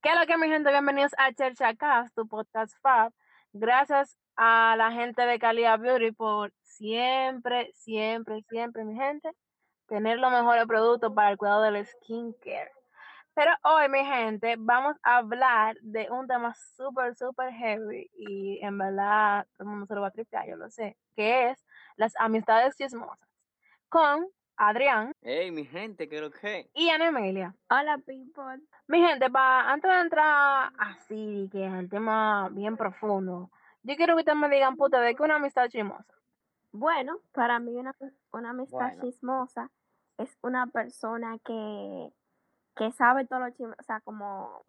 ¿Qué es lo que mi gente? Bienvenidos a Cherchacast, tu podcast Fab. Gracias a la gente de Calidad Beauty por siempre, siempre, siempre, mi gente, tener los mejores productos para el cuidado del skincare. Pero hoy, mi gente, vamos a hablar de un tema súper, súper heavy y en verdad todo el mundo se lo va a tripear, yo lo sé, que es las amistades chismosas con Adrián Hey, mi gente, ¿qué es lo que? y Ana Emilia. Hola, people. Mi gente, pa, antes de entrar así, que es el tema bien profundo, yo quiero que ustedes me digan, puta, ¿de qué una amistad chismosa? Bueno, para mí una, una amistad Bueno. chismosa es una persona que, que sabe todo lo chisme, o sea, como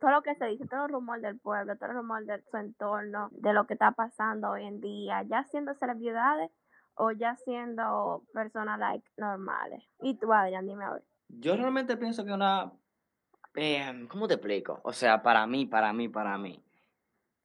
todo lo que se dice, todo el rumor del pueblo, todo el rumor de su entorno, de lo que está pasando hoy en día, ya siendo celebridades o ya siendo personas like normales. Y tú, Adrián, dime a ver. Yo realmente pienso que una... eh, ¿Cómo te explico? O sea, para mí, para mí, para mí.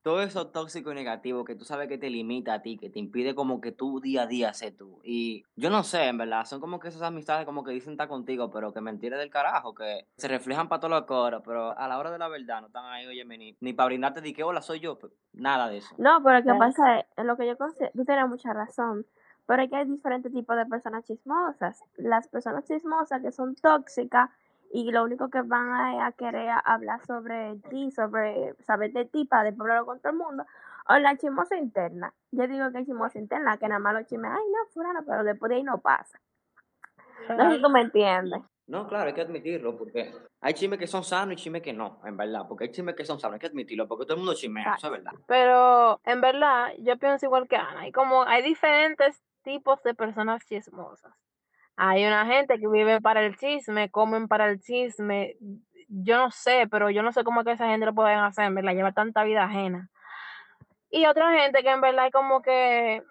Todo eso tóxico y negativo que tú sabes que te limita a ti, que te impide como que tú día a día sé tú. Y yo no sé, en verdad, son como que esas amistades como que dicen estar contigo, pero que mentira del carajo, que se reflejan para todos los coros, pero a la hora de la verdad no están ahí, oye, ni, ni para brindarte de que hola soy yo, pues, nada de eso. No, pero lo que pasa es, en lo que yo considero, tú tienes mucha razón, pero es que hay diferentes tipos de personas chismosas. Las personas chismosas que son tóxicas y lo único que van a, a querer hablar sobre ti, sobre saber de ti para después con todo el mundo. O la chismosa interna. Yo digo que hay chismosa interna, que nada más los chismes, ay no, fulano, pero después de ahí no pasa. No sé si tú me entiendes. No, claro, hay que admitirlo, porque hay chismes que son sanos y chismes que no, en verdad. Porque hay chismes que son sanos, hay que admitirlo, porque todo el mundo chismea, eso es verdad. Pero en verdad, yo pienso igual que Ana, y como hay diferentes tipos de personas chismosas. Hay una gente que vive para el chisme, comen para el chisme. Yo no sé, pero yo no sé cómo es que esa gente lo pueden hacer, en verdad, lleva tanta vida ajena. Y otra gente que en verdad es como que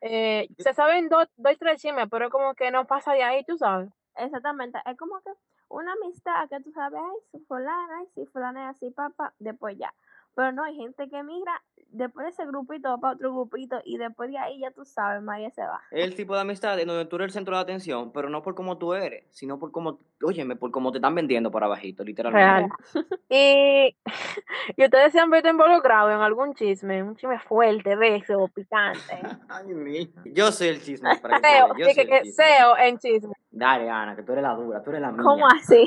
eh, se saben dos, dos, tres chismes, pero es como que no pasa de ahí, tú sabes. Exactamente, es como que una amistad que tú sabes, ay, su fulana, ay, si fulana es así, papá, después ya. Pero no, hay gente que migra después de ese grupito va para otro grupito y después de ahí ya tú sabes, María se va. Es el tipo de amistad en donde tú eres el centro de atención, pero no por cómo tú eres, sino por cómo, óyeme, por cómo te están vendiendo por abajito, literalmente. Real. Y, y ustedes se han visto involucrados en algún chisme, un chisme fuerte, de eso, picante. Ay, mi. Yo soy el chisme, para que Seo, yo soy que, el que chisme. seo en chisme. Dale, Ana, que tú eres la dura, tú eres la mía. ¿Cómo así?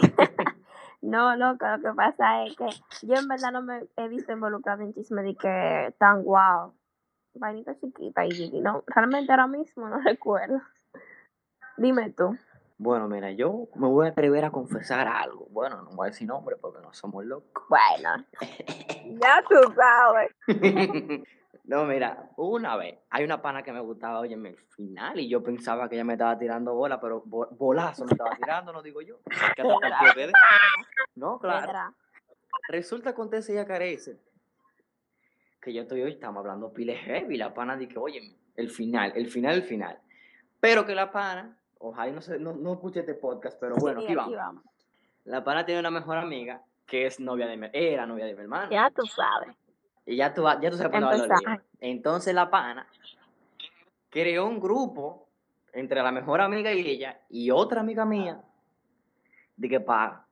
No, loco, lo que pasa es que yo en verdad no me he visto involucrada en chisme de que tan guau. Vainita chiquita y no, realmente ahora mismo no recuerdo. Dime tú. Bueno, mira, yo me voy a atrever a confesar algo. Bueno, no voy a decir nombre porque no somos locos. Bueno, Ya tú sabes. no, mira, una vez hay una pana que me gustaba, oye, en el final, y yo pensaba que ella me estaba tirando bola, pero bo- bolazo me estaba tirando, no digo yo. De. No, claro. Pedra. Resulta, acontece y carece que yo estoy hoy, estamos hablando pile heavy, la pana dice, oye, el final, el final, el final. Pero que la pana, ojalá y no, se, no, no escuche este podcast, pero bueno, Sí, aquí vamos. vamos. La pana tiene una mejor amiga que es novia de mi, era novia de mi hermano. Ya tú sabes. Y ya tú, ya tú sabes por dónde. Entonces la pana creó un grupo entre la mejor amiga y ella y otra amiga mía de que para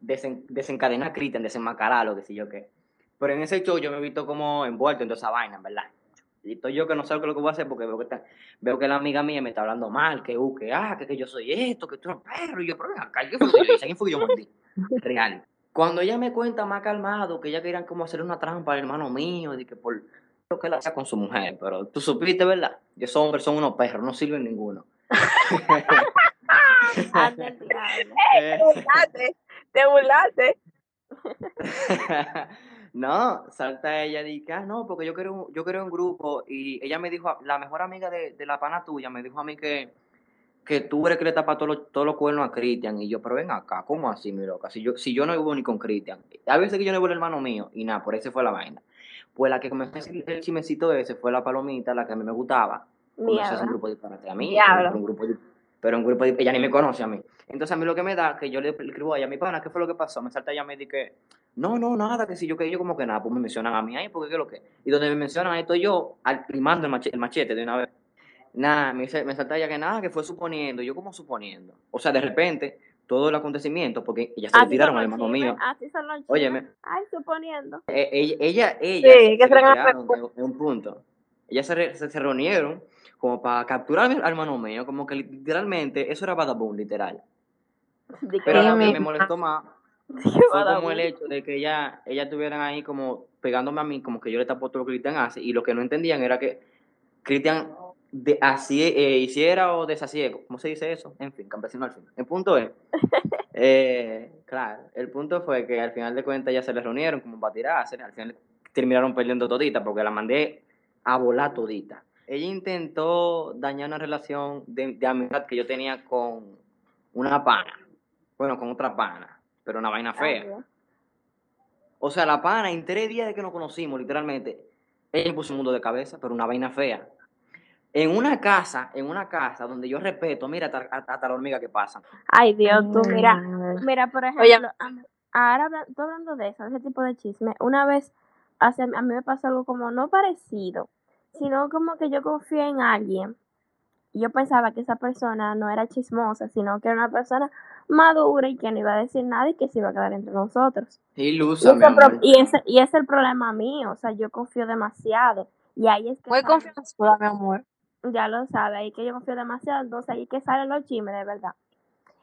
desencadenar a Cristian, desenmascarar lo que sé yo qué. Pero en ese show yo me he visto como envuelto en toda esa vaina, verdad. Y estoy yo que no sé lo que voy a hacer porque veo que, está- veo que la amiga mía me está hablando mal, que, uh, que, ah, que, que yo soy esto, que tú eres perro. Y yo, pero acá, ¿qué fue lo que yo hice? ¿A quién fue que yo mordí? Real. Cuando ella me cuenta más calmado que ella querían como hacer una trampa al hermano mío, de que por lo que él hacía con su mujer, pero tú supiste, ¿verdad? Que esos hombres son unos perros, no sirven ninguno. Eh, Te burlaste. Te burlaste. no, salta ella y dice, ah, no, porque yo quiero, un- yo quiero un grupo y ella me dijo, la mejor amiga de, de la pana tuya me dijo a mí que, que tú eres que le tapas todos los, todos los cuernos a Cristian y yo, pero ven acá, ¿cómo así, mi loca? Si yo, si yo no vivo ni con Cristian, a veces que yo no vivo el hermano mío y nada, por eso fue la vaina. Pues la que comenzó a decir el chismecito ese fue la palomita, la que a mí me gustaba. Comenzó a un grupo disparate a mí, un grupo, di- pero un grupo, di- ella ni me conoce a mí. Entonces a mí lo que me da, que yo le escribo a ella, mi pana, ¿qué fue lo que pasó? Me salta ella me dice que, no, no, nada, que si yo que yo como que nada, pues me mencionan a mí ahí, porque qué es lo que. Y donde me mencionan esto yo, al, limando el machete, el machete de una vez. Nada, me, dice- me salta ella que nada, que fue suponiendo, yo como suponiendo. O sea, de repente, todo el acontecimiento, porque ya se Así le tiraron son al hermano mío. así son los chismes. Óyeme, Ay, suponiendo. eh, ella, ella, ella Sí, se, que se le serán tiraron en, en un punto. Ellas se, re- se, se reunieron como para capturar al hermano mío, como que literalmente, eso era badabun, literal. Pero lo que me molestó más fue como el hecho de que ella, ella estuvieran ahí como pegándome a mí, como que yo le tapo todo lo que Cristian hace, y lo que no entendían era que Cristian de, así, eh, hiciera o deshacía, ¿cómo se dice eso? En fin, campesino al fin. El punto es, eh, claro, el punto fue que al final de cuentas ya se les reunieron como para tirarse, al final terminaron perdiendo todita porque la mandé a volar todita. Ella intentó dañar una relación de, de amistad que yo tenía con una pana, bueno, con otra pana, pero una vaina fea. O sea, la pana, en tres días de que nos conocimos, literalmente, ella me puso un mundo de cabeza, pero una vaina fea. En una casa, en una casa donde yo respeto, mira, hasta, hasta la hormiga que pasa. Ay, Dios, tú, mira, mira, por ejemplo, ahora tú hablando de eso, de ese tipo de chisme, una vez hace, a mí me pasó algo como no parecido, sino como que yo confié en alguien y yo pensaba que esa persona no era chismosa, sino que era una persona madura y que no iba a decir nada y que se iba a quedar entre nosotros. Y Ilusa, mi ese, y ese, y ese es el problema mío, o sea, yo confío demasiado y ahí es que Muy confianzuda, mi amor. Ya lo sabe, ahí que yo confío demasiado, entonces ahí que salen los chismes de verdad.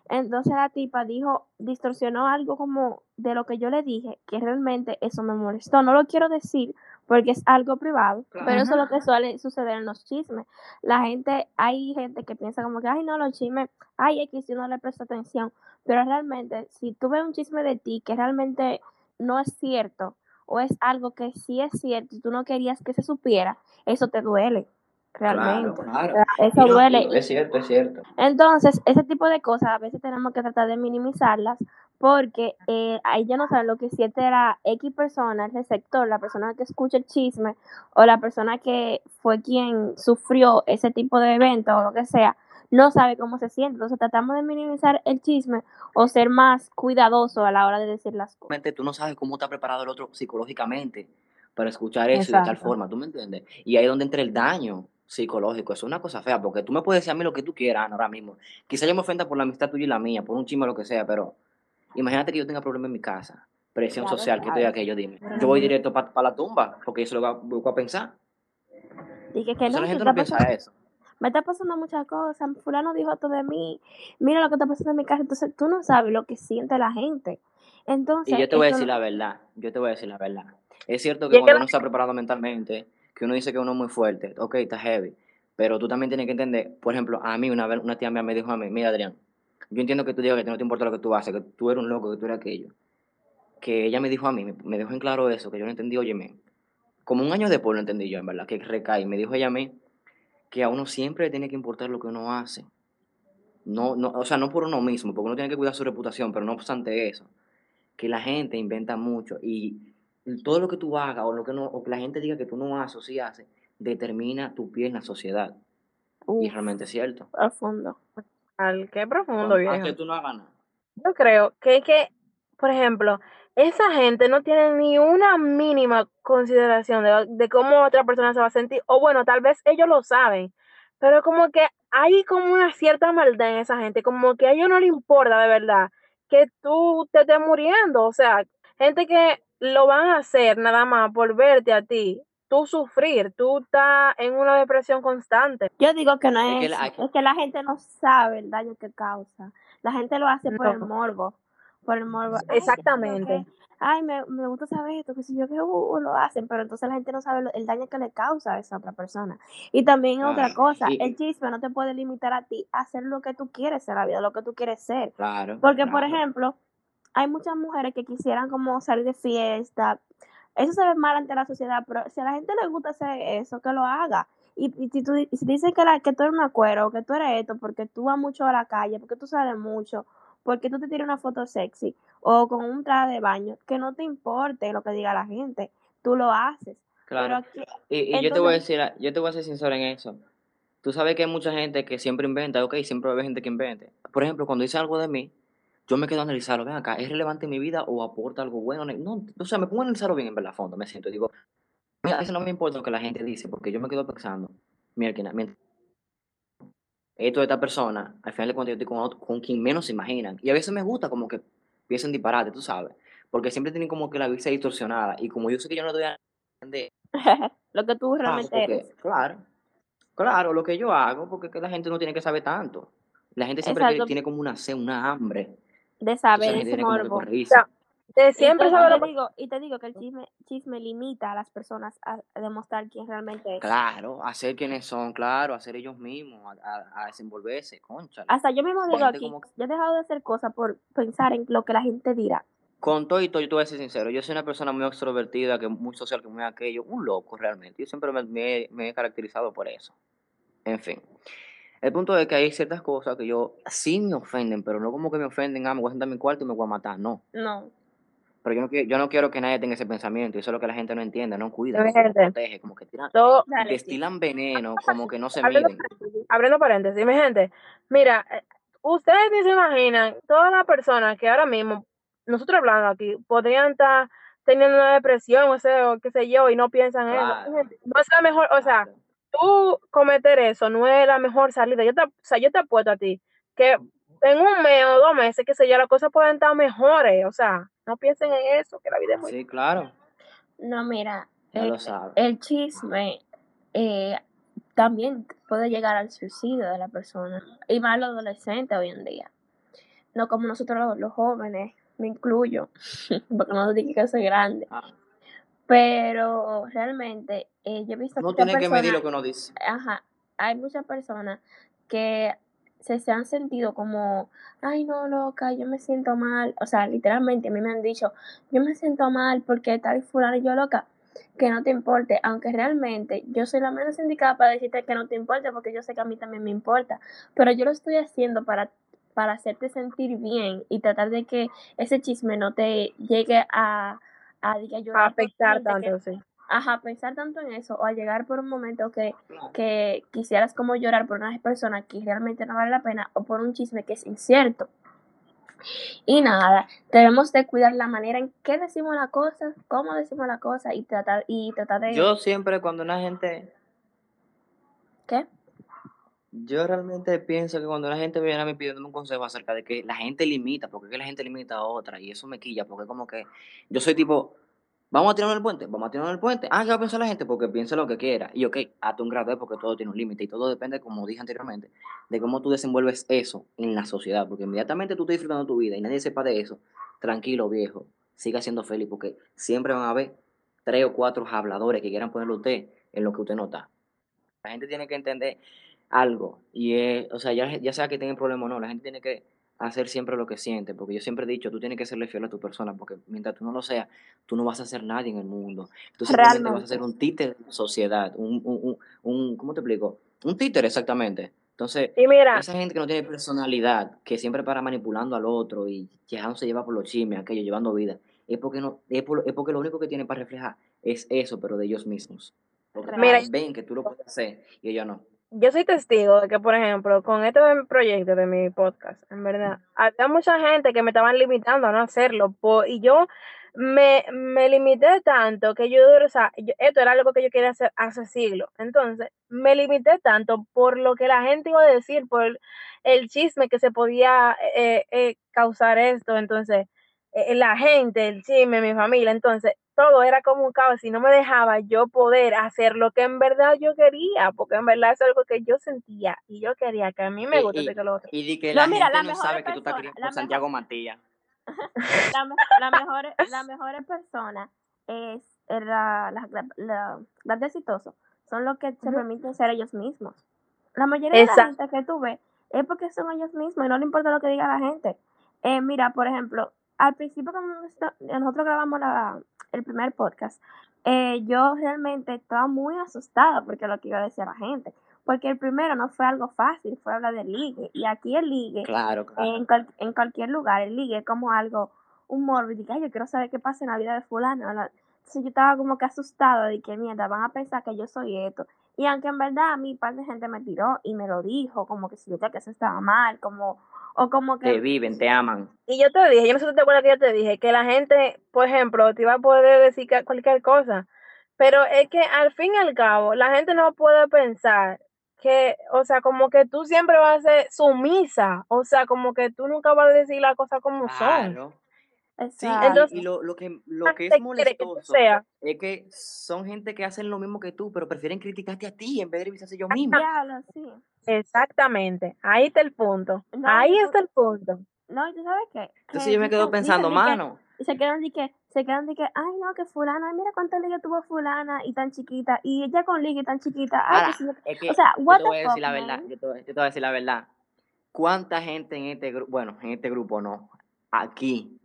Entonces la tipa dijo, distorsionó algo como de lo que yo le dije, que realmente eso me molestó. No lo quiero decir porque es algo privado, Claro. pero eso es lo que suele suceder en los chismes. La gente, hay gente que piensa como que, ay, no, los chismes, ay, X, si no le presta atención. Pero realmente, si tú ves un chisme de ti que realmente no es cierto, o es algo que sí es cierto y tú no querías que se supiera, eso te duele, realmente. claro. Eso Y no, duele. Es cierto, es cierto. Entonces, ese tipo de cosas a veces tenemos que tratar de minimizarlas porque eh, ahí ya no saben lo que siente la X persona, el receptor, la persona que escucha el chisme o la persona que fue quien sufrió ese tipo de evento o lo que sea, no sabe cómo se siente. Entonces, tratamos de minimizar el chisme o ser más cuidadoso a la hora de decir las cosas. Tú no sabes cómo está preparado el otro psicológicamente para escuchar eso de tal forma, ¿tú me entiendes? Y ahí es donde entra el daño psicológico. Eso es una cosa fea, porque tú me puedes decir a mí lo que tú quieras ahora mismo. Quizá yo me ofenda por la amistad tuya y la mía, por un chisme o lo que sea, pero imagínate que yo tenga problemas en mi casa, presión social, que esto y sabes. aquello, dime. Yo voy directo para la tumba, porque eso lo voy a, voy a pensar. Y que, que Entonces no, la gente no piensa eso. me está pasando muchas cosas, fulano dijo esto de mí, mira lo que está pasando en mi casa, entonces tú no sabes lo que siente la gente. Entonces, Y yo te voy a decir no- la verdad, yo te voy a decir la verdad. Es cierto que cuando uno está preparado mentalmente, que uno dice que uno es muy fuerte, ok, está heavy, pero tú también tienes que entender, por ejemplo, a mí una vez una tía mía me dijo a mí, mira Adrián, yo entiendo que tú digas que no te importa lo que tú haces, que tú eres un loco, que tú eres aquello. Que ella me dijo a mí, me, dejó en claro eso, que yo no entendí, óyeme, como un año después lo entendí yo, en verdad, que recae. Me dijo ella a mí que a uno siempre le tiene que importar lo que uno hace. No, no, o sea, no por uno mismo, porque uno tiene que cuidar su reputación, pero no obstante eso, que la gente inventa mucho y todo lo que tú hagas o lo que no, o que la gente diga que tú no haces o sí haces, determina tu pie en la sociedad. Y realmente es cierto. profundo. Al qué profundo, viejo. Aunque tú no hagas nada. Yo creo que es que, por ejemplo, esa gente no tiene ni una mínima consideración de, de cómo otra persona se va a sentir. O bueno, tal vez ellos lo saben, pero como que hay como una cierta maldad en esa gente, como que a ellos no les importa de verdad que tú te estés muriendo. O sea, gente que lo van a hacer nada más por verte a ti, tú sufrir, tú estás en una depresión constante. Yo digo que no Es es, que la- eso, es que la gente no sabe el daño que causa. La gente lo hace por el morbo, por el morbo. Ay, Exactamente. que- Ay, me, me gusta saber esto, que si yo que uh, lo hacen, pero entonces la gente no sabe lo- el daño que le causa a esa otra persona. Y también otra Claro. cosa, el chisme no te puede limitar a ti a hacer lo que tú quieres en la vida, lo que tú quieres ser. Claro. Porque, por ejemplo, hay muchas mujeres que quisieran como salir de fiesta. Eso se ve mal ante la sociedad, pero si a la gente le gusta hacer eso, que lo haga. Y, y si tú si dicen que, la, que tú eres una cuero, que tú eres esto, porque tú vas mucho a la calle, porque tú sales mucho, porque tú te tiras una foto sexy o con un traje de baño, que no te importe lo que diga la gente, tú lo haces. Claro. Aquí, Y, y yo te voy a decir, yo te voy a ser sincero en eso. Tú sabes que hay mucha gente que siempre inventa, ok, siempre va a haber gente que invente. Por ejemplo, cuando dice algo de mí, yo me quedo a analizarlo, ven acá, ¿es relevante en mi vida o aporta algo bueno? No, o sea, me pongo a analizarlo bien en verdad, fondo, me siento digo, mira, eso no me importa lo que la gente dice, porque yo me quedo pensando, mira, mientras esto de esta persona, al final de cuentas yo estoy con, otro- con quien menos se imaginan. Y a veces me gusta como que piensen disparate, tú sabes. Porque siempre tienen como que la vista distorsionada. Y como yo sé que yo no doy a entender, Lo que tú hago realmente porque, eres. claro, claro, lo que yo hago, porque la gente no tiene que saber tanto. La gente siempre Exacto. tiene como una sed, una hambre. De saber ese morbo. sea, De siempre saber y lo digo, y te digo que el chisme, chisme limita a las personas a, demostrar quién realmente es. Claro, a ser quienes son, claro, a ser ellos mismos, a, a- a desenvolverse, concha. Hasta yo mismo digo aquí, como yo he dejado de hacer cosas por pensar en lo que la gente dirá. Con todo y todo, yo te voy a ser sincero, yo soy una persona muy extrovertida, que muy social, que muy aquello, un loco realmente. Yo siempre me, me- me he caracterizado por eso. En fin. El punto es que hay ciertas cosas que yo sí me ofenden, pero no como que me ofenden, ah, me voy a sentar en mi cuarto y me voy a matar, no. No. Pero yo no, quiero, yo no quiero que nadie tenga ese pensamiento, y eso es lo que la gente no entiende, no cuida, no, protege, como que tiran, todo, Dale, sí. destilan veneno, como que no se abriendo, miden. paréntesis, abriendo paréntesis, mi gente, mira, eh, ustedes ni se imaginan todas las personas que ahora mismo, nosotros hablando aquí, podrían estar teniendo una depresión, o sea, o qué sé yo, y no piensan en eso. Claro. No es la mejor, o sea, Claro. Tú cometer eso no es la mejor salida. Yo te, o sea, yo te apuesto a ti que en un mes o dos meses, qué sé yo, las cosas pueden estar mejores. O sea, no piensen en eso, que la vida es muy... Sí, claro, No, mira, eh, lo el chisme eh, también puede llegar al suicidio de la persona. Y más los adolescentes hoy en día. No como nosotros los, los jóvenes, me incluyo, porque no digo que soy grande. Ah, Pero realmente eh, yo he visto muchas tiene que medir lo que uno dice. ajá, hay muchas personas que se, se han sentido como, ay no, loca, yo me siento mal. O sea, literalmente a mí me han dicho, yo me siento mal porque tal y fulano y yo loca, que no te importe. Aunque realmente yo soy la menos indicada para decirte que no te importe porque yo sé que a mí también me importa. Pero yo lo estoy haciendo para para hacerte sentir bien y tratar de que ese chisme no te llegue a, a diga, a llorar afectar que- tanto, sí. ajá, pensar tanto en eso o a llegar por un momento que, que quisieras como llorar por una persona que realmente no vale la pena o por un chisme que es incierto. Y nada, debemos de cuidar la manera en que decimos la cosa, cómo decimos la cosa y tratar, y tratar de... Yo siempre cuando una gente, ¿Qué? Yo realmente pienso que cuando una gente viene a mí pidiéndome un consejo acerca de que la gente limita, porque que la gente limita a otra, y eso me quilla, porque como que yo soy tipo, vamos a tirarnos el puente, vamos a tirarnos el puente, ah, ¿qué va a pensar la gente? Porque piense lo que quiera, y ok, hasta un grado porque todo tiene un límite, y todo depende, como dije anteriormente, de cómo tú desenvuelves eso en la sociedad, porque inmediatamente tú estás disfrutando tu vida y nadie sepa de eso, tranquilo viejo, siga siendo feliz, porque siempre van a haber tres o cuatro habladores que quieran ponerle a usted en lo que usted no está. La gente tiene que entender algo. Y es, o sea, ya, ya sea que tengan problema o no, la gente tiene que hacer siempre lo que siente. Porque yo siempre he dicho, tú tienes que serle fiel a tu persona. Porque mientras tú no lo seas, tú no vas a ser nadie en el mundo. Tú simplemente vas a ser un títere de la sociedad. Un, un, un, ¿cómo te explico? Un títere, exactamente. Entonces, Y mira, esa gente que no tiene personalidad, que siempre para manipulando al otro y dejándose llevar por los chismes, aquello, llevando vida, es porque, no, es, por- es porque lo único que tienen para reflejar es eso, pero de ellos mismos. Porque Mira, ellos ven que tú lo puedes hacer y ellos no. Yo soy testigo de que, por ejemplo, con este proyecto, de mi podcast, en verdad, había mucha gente que me estaban limitando a no hacerlo. po- y yo me, me limité tanto que yo, o sea, yo- esto era algo que yo quería hacer hace siglos. Entonces, me limité tanto por lo que la gente iba a decir, por el, el chisme que se podía eh, eh, causar esto. Entonces, eh, la gente, el chisme, mi familia. Entonces, todo era como un caos y no me dejaba yo poder hacer lo que en verdad yo quería, porque en verdad es algo que yo sentía y yo quería que a mí me Y, guste y, que lo otro. y di que No, la mira, gente no sabe que tú estás las mejores, Santiago Matías. la, me- la mejor, la mejor persona es eh, la, la, la, la- de exitosos, son los que se permiten ser ellos mismos. La mayoría de la gente que tú ves es porque son ellos mismos y no le importa lo que diga la gente. Eh, mira, por ejemplo, al principio cuando nosotros grabamos la, el primer podcast, eh, yo realmente estaba muy asustada porque lo que iba a decir la gente. Porque el primero no fue algo fácil, fue hablar de ligue. Y aquí el ligue Claro, claro. en, cual- en cualquier lugar, el ligue es como algo, un morbo, "Ay, yo quiero saber qué pasa en la vida de fulano. la- Entonces yo estaba como que asustada de que mierda, van a pensar que yo soy esto. Y aunque en verdad a mí par de gente me tiró y me lo dijo, como que si yo que eso estaba mal, como, o como Te que, viven, te aman. Y yo te dije, yo no sé si te acuerdas que yo te dije, que la gente, por ejemplo, te iba a poder decir cualquier cosa, pero es que al fin y al cabo, la gente no puede pensar que, o sea, como que tú siempre vas a ser sumisa, o sea, como que tú nunca vas a decir las cosas como son. Claro. Exacto. Sí, Entonces, y, lo, lo que, lo que es que molestoso es que son gente que hacen lo mismo que tú, pero prefieren criticarte a ti en vez de revisarse ellos mismos. Diablo, sí. Exactamente, ahí está el punto. No, ahí está el punto. No, ¿y tú sabes qué? Entonces Que yo me quedo pensando, dicen mano, Y se quedan de que, se quedan de que, ay no, que fulana, mira cuánta liga tuvo fulana y tan chiquita, y ella con liga y tan chiquita, ay, ahora, que sí, es que o sea, yo what te the voy a decir la verdad, yo te, voy- yo te voy a decir la verdad. ¿Cuánta gente en este grupo, bueno, en este grupo no, aquí,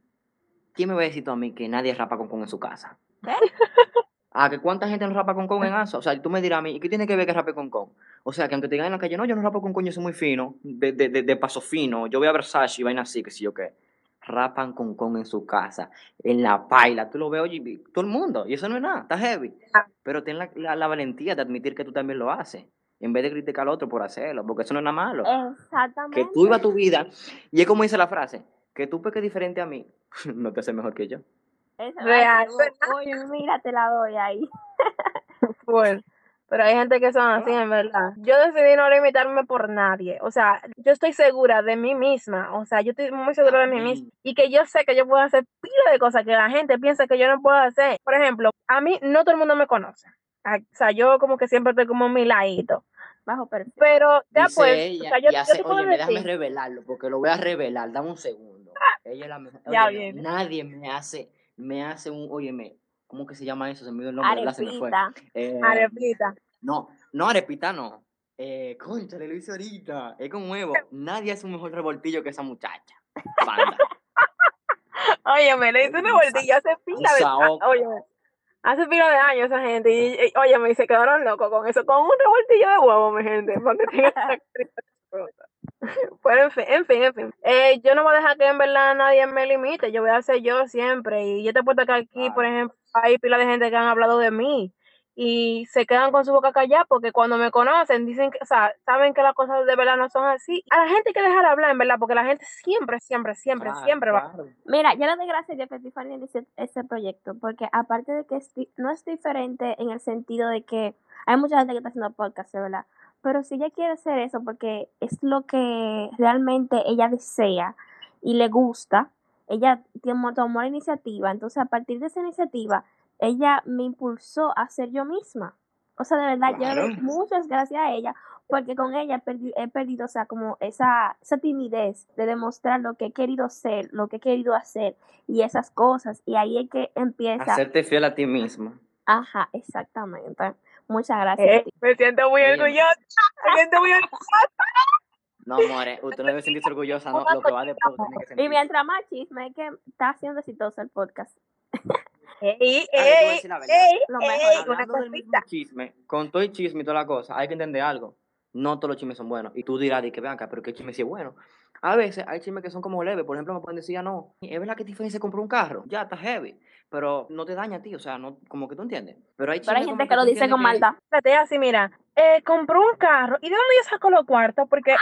¿quién me va a decir tú a mí que nadie rapa con con en su casa? ¿Qué? Ah, que cuánta gente no rapa con con en ASO. O sea, tú me dirás a mí, ¿y qué tiene que ver que rape con con? O sea, que aunque te digan en la calle, no, yo no rapo con con, yo soy muy fino, de, de, de, de paso fino, yo voy a Versace y vaina así, que si yo qué. Rapan con con en su casa, en la paila, tú lo ves, oye, todo el mundo, y eso no es nada, está heavy. Ah. Pero ten la, la, la valentía de admitir que tú también lo haces, en vez de criticar al otro por hacerlo, porque eso no es nada malo. Exactamente. Que tú ibas tu vida, y es como dice la frase, que tú peques diferente a mí, no te hace mejor que yo. Eso- Real. Oye, mira, te la doy ahí. Bueno, pero hay gente que son así, en verdad. Yo decidí no limitarme por nadie. O sea, yo estoy segura de mí misma. O sea, yo estoy muy segura de mí misma. Y que yo sé que yo puedo hacer pila de cosas que la gente piensa que yo no puedo hacer. Por ejemplo, a mí no todo el mundo me conoce. Ah, O sea, yo como que siempre estoy como a mi ladito. Bajo perfil. Pero ya Dice pues, ella, o sea, yo, yo te puedo oye, déjame decir. revelarlo, porque lo voy a revelar, dame un segundo. Ella es la mejor. Ya viene. nadie me hace, me hace un, óyeme, ¿cómo que se llama eso? Se me dio el nombre, ¿verdad? Se me fue. Arepita. Eh, Arepita. no, no, arepita no. Eh, concha, le lo hice ahorita. Es con huevo. Nadie hace un mejor revoltillo que esa muchacha. Banda. Oye, me le hice una Oye, vueltilla hace pila de. Oye, hace pila de años esa gente. Y, y, oye, me se quedaron locos con eso, con un revoltillo de huevo, mi gente. Porque. Pero en fin, en fin, en fin. Eh, yo no voy a dejar que en verdad nadie me limite. Yo voy a ser yo siempre. Y yo te puedo que aquí, por ejemplo, hay pila de gente que han hablado de mí. Y se quedan con su boca callada porque cuando me conocen dicen que, o sea, saben que las cosas de verdad no son así. A la gente hay que dejar hablar, en verdad, porque la gente siempre, siempre, siempre, Claro, siempre va. claro. Mira, yo le doy gracias a Dios que Tiffany inició este proyecto, porque aparte de que no es diferente en el sentido de que hay mucha gente que está haciendo podcast, ¿verdad? Pero si ella quiere hacer eso porque es lo que realmente ella desea y le gusta, ella tomó la iniciativa, entonces a partir de esa iniciativa, ella me impulsó a ser yo misma. O sea, de verdad, yo doy muchas gracias a ella, porque con ella he perdi- he perdido, o sea, como esa, esa timidez de demostrar lo que he querido ser, lo que he querido hacer y esas cosas. Y ahí es que empieza. Hacerte fiel a ti mismo. Ajá, exactamente. Muchas gracias. Eh, me siento muy Óyeme. orgullosa. Me siento muy orgullosa. No, more, usted no debe sentirse orgullosa, no. Lo que va después tiene que Y sentir. mientras más chisme, es que está haciendo exitoso el podcast. Ey, ey, Lo una del mismo chisme, con todo el chisme y toda la cosa, hay que entender algo. No todos los chismes son buenos. Y tú dirás, de que vean acá, pero qué chisme sí es bueno. A veces hay chismes que son como leves. Por ejemplo, me pueden decir, ah, no, es verdad que Tiffany se compró un carro. Ya, está heavy. Pero no te daña a ti, o sea, no, como que tú entiendes. Pero hay Pero hay gente que lo dice con maldad. Espérate, así, mira, eh, compró un carro. ¿Y de dónde ella sacó los cuartos? Porque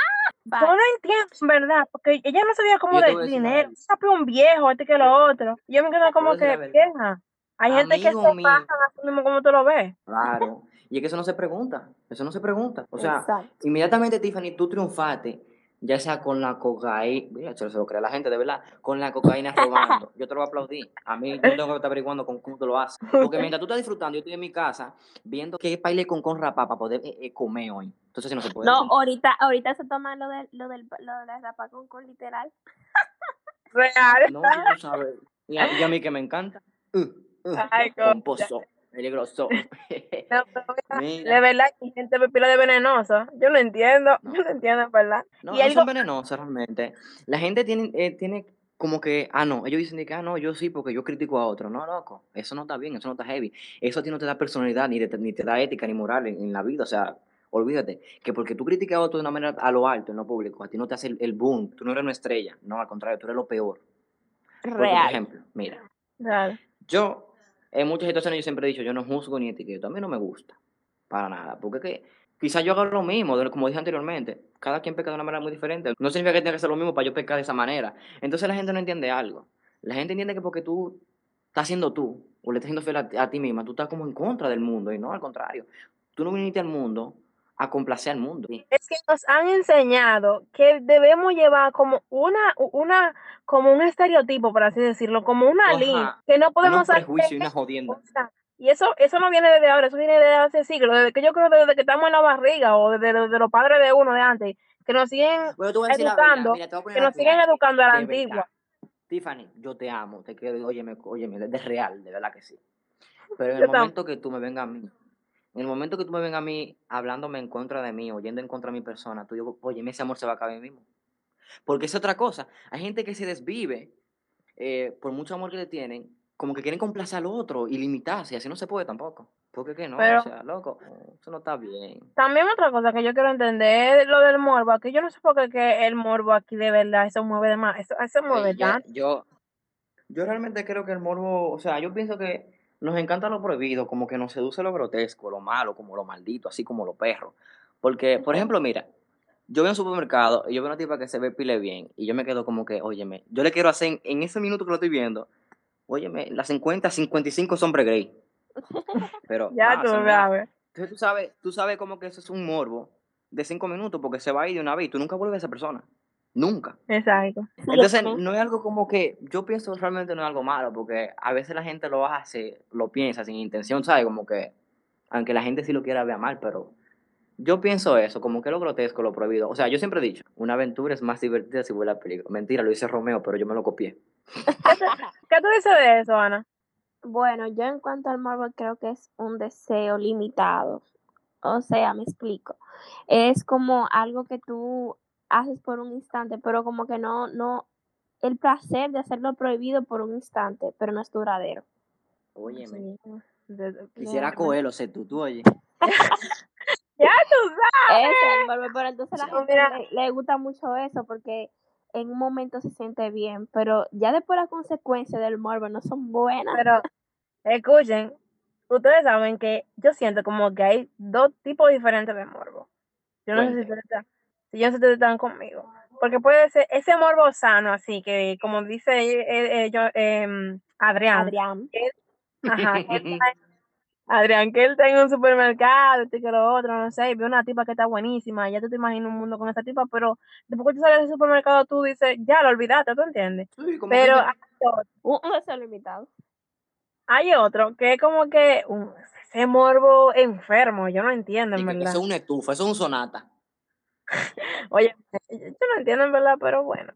Va. yo no entiendo, en verdad, porque ella no sabía cómo Yo de dinero. Sabe un viejo, este que lo otro. Y yo me quedo como que, vieja. Hay gente que se mío. pasan así mismo como tú lo ves. Claro. Y es que eso no se pregunta. Eso no se pregunta. O sea, Exacto. inmediatamente, Tiffany, tú triunfaste, ya sea con la cocaína, mira, eso se lo cree la gente, de verdad, con la cocaína robando. Yo te lo voy a mí, yo tengo que estar averiguando con cómo tú lo haces. Porque mientras tú estás disfrutando, yo estoy en mi casa viendo qué baile con con rapa para poder eh, eh, comer hoy. Entonces, si no se puede. No, ahorita, ahorita se toma lo de, lo del, lo de la rapa con, con literal. Real. No, tú no sabes. Y a, y a mí que me encanta. Uh, uh, Ay, coño. pomposo, peligroso. No, de verdad que gente me pila de venenosa. Yo no entiendo, No. yo no entiendo, en verdad. No, y no algo, son venenosos realmente. La gente tiene, eh, tiene como que, ah, no, ellos dicen que, ah, no, yo sí, porque yo critico a otro. No, loco, eso no está bien, eso no está heavy. Eso a ti no te da personalidad, ni te, ni te da ética, ni moral en, en la vida. O sea, olvídate, que porque tú criticas a otro de una manera a lo alto, en lo público, a ti no te hace el, el boom, tú no eres una estrella. No, al contrario, tú eres lo peor. Porque, por Real. ejemplo, mira, Real. yo, en muchas situaciones yo siempre he dicho, yo no juzgo ni etiqueto, a mí no me gusta, para nada, porque que quizás yo haga lo mismo, como dije anteriormente, cada quien peca de una manera muy diferente, no significa que tenga que hacer lo mismo para yo pecar de esa manera, entonces la gente no entiende algo, la gente entiende que porque tú estás siendo tú, o le estás siendo fiel a, a ti misma, tú estás como en contra del mundo, y no, al contrario, tú no viniste al mundo a complacer al mundo. Es que nos han enseñado que debemos llevar como una, una, como un estereotipo, por así decirlo, como una Ajá, línea, que no podemos prejuicios y una jodienda. y eso, eso no viene desde ahora, eso viene desde hace siglos, desde que yo creo desde que estamos en la barriga o desde los, de los padres de uno de antes, que nos siguen, Bueno, educando, mira, que nos siguen educando a la antigua. verdad. Tiffany, yo te amo, te quiero, óyeme, óyeme, de real, de verdad que sí. Pero en el momento que tú me vengas a mí, en el momento que tú me vengas a mí hablándome en contra de mí, oyendo en contra de mi persona, tú dices, oye, ese amor se va a acabar mismo. Porque es otra cosa. Hay gente que se desvive eh, por mucho amor que le tienen, como que quieren complacer al otro y limitarse, y así no se puede tampoco. Porque que no, Pero- o sea, loco, eso no está bien. También otra cosa que yo quiero entender es lo del morbo. Aquí yo no sé por qué que el morbo aquí de verdad, eso mueve de más, eso, eso mueve ya- tanto. yo, yo realmente creo que el morbo, o sea, yo pienso que nos encanta lo prohibido, como que nos seduce lo grotesco, lo malo, como lo maldito, así como los perros. Porque, por ejemplo, mira, yo voy a un supermercado y yo veo una tipa que se ve pile bien y yo me quedo como que, óyeme, yo le quiero hacer en, ese minuto que lo estoy viendo, óyeme, las 50, 55 sombras gray. Pero, Ya nada, tú sabes. Entonces tú sabes, tú sabes como que eso es un morbo de cinco minutos porque se va a ir de una vez y tú nunca vuelves a esa persona. Nunca. Exacto. Entonces, no es algo como que, yo pienso realmente no es algo malo, porque a veces la gente lo hace, lo piensa sin intención, ¿sabes? Como que, aunque la gente sí lo quiera ver mal, pero yo pienso eso, como que lo grotesco, lo prohibido. O sea, yo siempre he dicho, una aventura es más divertida si vuelve a peligro. Mentira, lo dice Romeo, pero yo me lo copié. ¿Qué tú dices de eso, Ana? Bueno, yo en cuanto al morbo creo que es un deseo limitado. O sea, me explico. Es como algo que tú haces por un instante, pero como que no, no, el placer de hacerlo prohibido por un instante, pero no es duradero. Óyeme, Sí. Quisiera cogerlo, sé tú, tú, oye. Ya tú sabes. Pero entonces la No, gente le, le gusta mucho eso porque en un momento se siente bien, pero ya después las consecuencias del morbo no son buenas. Pero, escuchen, ustedes saben que yo siento como que hay dos tipos diferentes de morbo. Yo no sé si ustedes si yo no ustedes están conmigo. Porque puede ser ese morbo sano, así que, como dice eh, eh, yo, em, Adrián, Adrián. Ajá, que él está en- Adrián, que él está en un supermercado, este que lo otro, no sé, y ve una tipa que está buenísima, ya tú te imaginas un mundo con esa tipa, pero después que tú sales del supermercado, tú dices, ya lo olvidaste, ¿tú entiendes? Sí, Pero que- hay otro, Un, deseo limitado. hay otro que es como que un- ese morbo enfermo, yo no entiendo, en verdad. eso es una estufa, eso es un sonata. Oye, yo no entiendo, en verdad, pero bueno.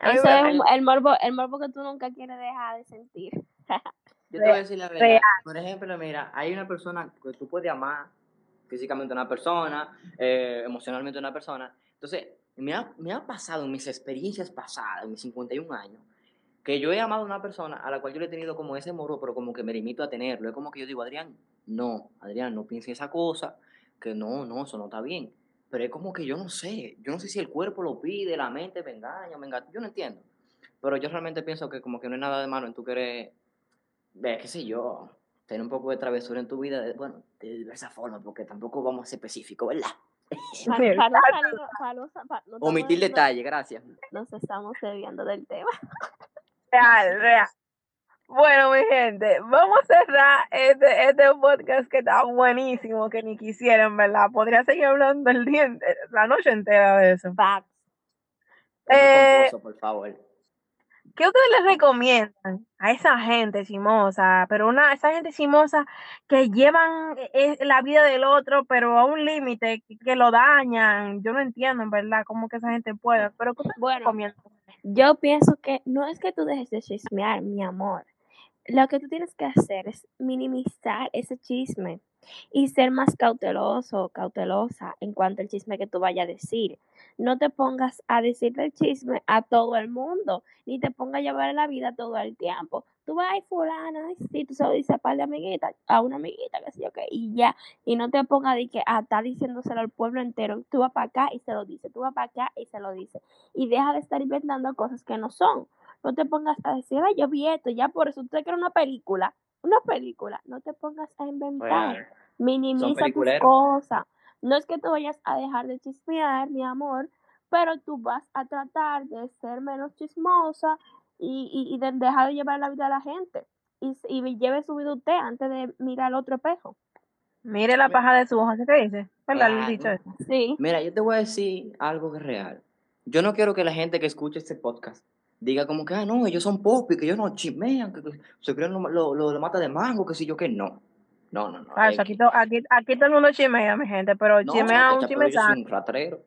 Eso es el morbo, el morbo que tú nunca quieres dejar de sentir. Yo te voy a decir la verdad. real. Por ejemplo, mira, hay una persona que tú puedes amar físicamente a una persona, eh, emocionalmente a una persona. Entonces, me ha, me ha pasado en mis experiencias pasadas, en mis 51 años, que yo he amado a una persona a la cual yo le he tenido como ese morbo, pero como que me limito a tenerlo. Es como que yo digo, Adrián, no, Adrián, no pienses esa cosa, que no, no, eso no está bien. Pero es como que yo no sé, yo no sé si el cuerpo lo pide, la mente me engaña, me engaña, yo no entiendo. Pero yo realmente pienso que como que no hay nada de malo en tú querer ve, qué sé yo, tener un poco de travesura en tu vida, de- bueno, de diversas formas, porque tampoco vamos a ser específicos, ¿verdad? Para, para salir, para Omitir estamos- detalle, gracias. Nos estamos desviando del tema. Real, real. Bueno, mi gente, vamos a cerrar este, este podcast que está buenísimo, que ni quisieran, ¿verdad? Podría seguir hablando el día, la noche entera de eso. Facts. Eh, por favor. ¿Qué ustedes les recomiendan a esa gente chimosa? Pero una, esa gente chimosa que llevan eh, la vida del otro, pero a un límite, que, que lo dañan. Yo no entiendo, en verdad, cómo que esa gente puede. Pero ¿qué ustedes Bueno, recomiendan? yo pienso que no es que tú dejes de chismear, mi amor. Lo que tú tienes que hacer es minimizar ese chisme y ser más cauteloso o cautelosa en cuanto al chisme que tú vayas a decir. No te pongas a decirle el chisme a todo el mundo, ni te pongas a llevar la vida todo el tiempo. Tú vas, ay, fulana, ay, sí, tú se lo dices a par de amiguitas, a una amiguita, que sé yo qué, y ya. Y no te pongas de que a estar diciéndoselo al pueblo entero. Tú vas para acá y se lo dice, tú vas para acá y se lo dice. Y deja de estar inventando cosas que no son. No te pongas a decir, ay, yo vi esto, ya por eso usted cree una película. Una película, no te pongas a inventar. Minimiza tus cosas. No es que tú vayas a dejar de chismear, mi amor, pero tú vas a tratar de ser menos chismosa y, y, y de dejar de llevar la vida a la gente. Y, y lleve su vida usted antes de mirar al otro espejo. Mire la paja de su ojo, ¿qué dice? ¿Verdad? Claro. dicho. Sí. Mira, yo te voy a decir algo que es real. Yo no quiero que la gente que escuche este podcast diga como que, ah, no, ellos son pop y que ellos no chismean, que, que se creen lo, lo, lo de mata de mango, que si yo que no. No, no, no. Ah, es aquí, to- aquí, aquí todo el mundo chimea, mi gente, pero no, chimea un chisme un ratrero.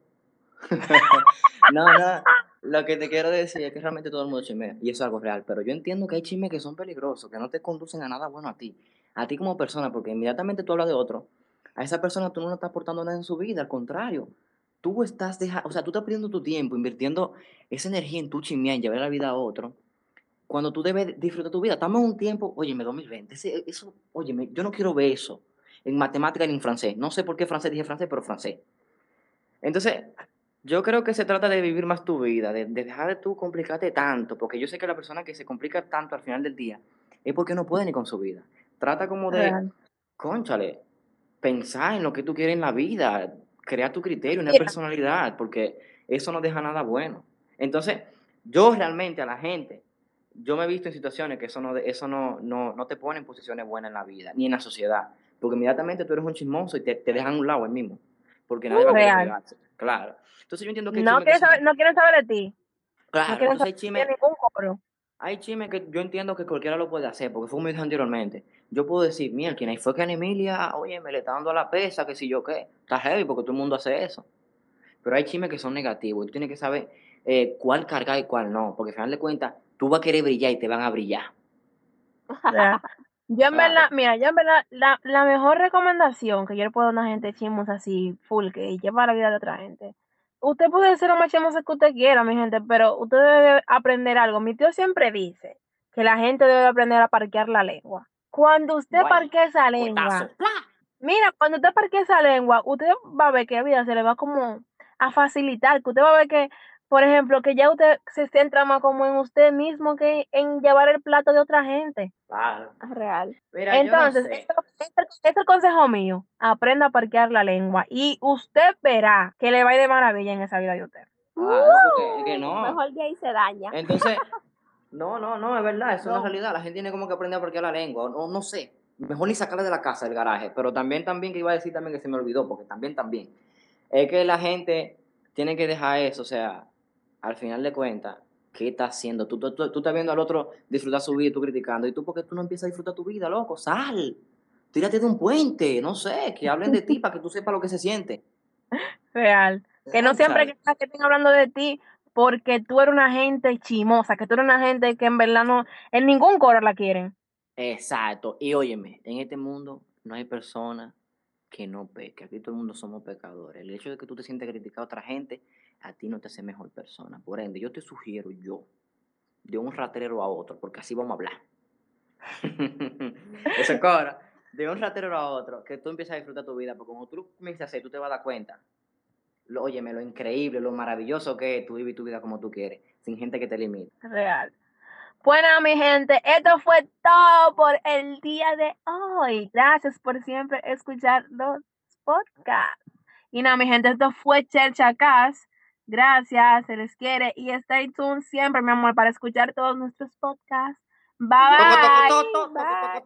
no, no. Lo que te quiero decir es que realmente todo el mundo chismea y eso es algo real. Pero yo entiendo que hay chismes que son peligrosos, que no te conducen a nada bueno a ti. A ti como persona, porque inmediatamente tú hablas de otro, a esa persona tú no le estás aportando nada en su vida, al contrario. Tú estás dejando, o sea, tú estás perdiendo tu tiempo, invirtiendo esa energía en tu chismear, en llevar la vida a otro, cuando tú debes disfrutar tu vida. Estamos en un tiempo, óyeme, 2020, ese- eso, óyeme, yo no quiero ver eso en matemática ni en francés. No sé por qué francés dije francés, pero francés. Entonces, yo creo que se trata de vivir más tu vida, de, de dejar de tú complicarte tanto, porque yo sé que la persona que se complica tanto al final del día es porque no puede ni con su vida. Trata como de, Real. conchale, pensar en lo que tú quieres en la vida, crear tu criterio, una personalidad, porque eso no deja nada bueno. Entonces, yo realmente a la gente, yo me he visto en situaciones que eso no, eso no, no, no te pone en posiciones buenas en la vida, ni en la sociedad, porque inmediatamente tú eres un chismoso y te, te dejan a un lado ahí mismo, porque nadie va a querer. Claro. Entonces yo entiendo que No quieren, saber, no quieren saber de ti. Claro, no quieren saber de ningún cobro. Hay chismes que yo entiendo que cualquiera lo puede hacer, porque fue como dije anteriormente. Yo puedo decir, mira, quien ahí fue que Ana Emilia, oye, me le está dando a la pesa, que si yo qué. Está heavy porque todo el mundo hace eso. Pero hay chismes que son negativos y tú tienes que saber eh, cuál cargar y cuál no, porque al final de cuentas, tú vas a querer brillar y te van a brillar. Real. Yo en Claro. verdad, mira, yo en verdad, la, la mejor recomendación que yo le puedo dar a una gente chismos así, full, que lleva la vida de otra gente. Usted puede ser lo más chismoso que usted quiera, mi gente, pero usted debe aprender algo. Mi tío siempre dice que la gente debe aprender a parquear la lengua. Cuando usted parquea esa lengua. Mira, cuando usted parquea esa lengua, usted va a ver que la vida se le va como a facilitar, que usted va a ver que, por ejemplo, que ya usted se centra más como en usted mismo que en llevar el plato de otra gente. Claro. Real. Mira, yo no Entonces, sé. esto- este, este es el consejo mío, aprenda a parquear la lengua y usted verá que le va a ir de maravilla en esa vida de usted. Claro, porque es que no. Mejor que ahí se daña. Entonces, no, no, no, es verdad, eso es No. la realidad. La gente tiene como que aprender a parquear la lengua, no, no sé. Mejor ni sacarla de la casa, del garaje. Pero también, también, que iba a decir también que se me olvidó, porque también, también. Es que la gente tiene que dejar eso, o sea, al final de cuentas, ¿qué está haciendo? Tú, tú, tú, tú estás viendo al otro disfrutar su vida y tú criticando. ¿Y tú por qué tú no empiezas a disfrutar tu vida, loco? Sal. Tírate de un puente, no sé, que hablen de ti para que tú sepas lo que se siente. Real. Que no siempre que, estén hablando de ti porque tú eres una gente chimosa, que tú eres una gente que en verdad no, en ningún coro la quieren. Exacto. Y óyeme, en este mundo no hay persona que no peque. Aquí todo el mundo somos pecadores. El hecho de que tú te sientes criticado a otra gente, a ti no te hace mejor persona. Por ende, yo te sugiero yo, de un ratrero a otro, porque así vamos a hablar. Eso es cobra. De un ratrero a otro, que tú empieces a disfrutar tu vida, porque cuando tú lo comiences a hacer, tú te vas a dar cuenta. Lo, óyeme, lo increíble, lo maravilloso que es tú vivir tu vida como tú quieres, sin gente que te limite. Real. Bueno, mi gente, esto fue todo por el día de hoy. Gracias por siempre escuchar los podcasts. Y nada, mi gente, esto fue Chelchacas. Gracias, se les quiere. Y stay tuned siempre, mi amor, para escuchar todos nuestros podcasts. Bye bye. Bye.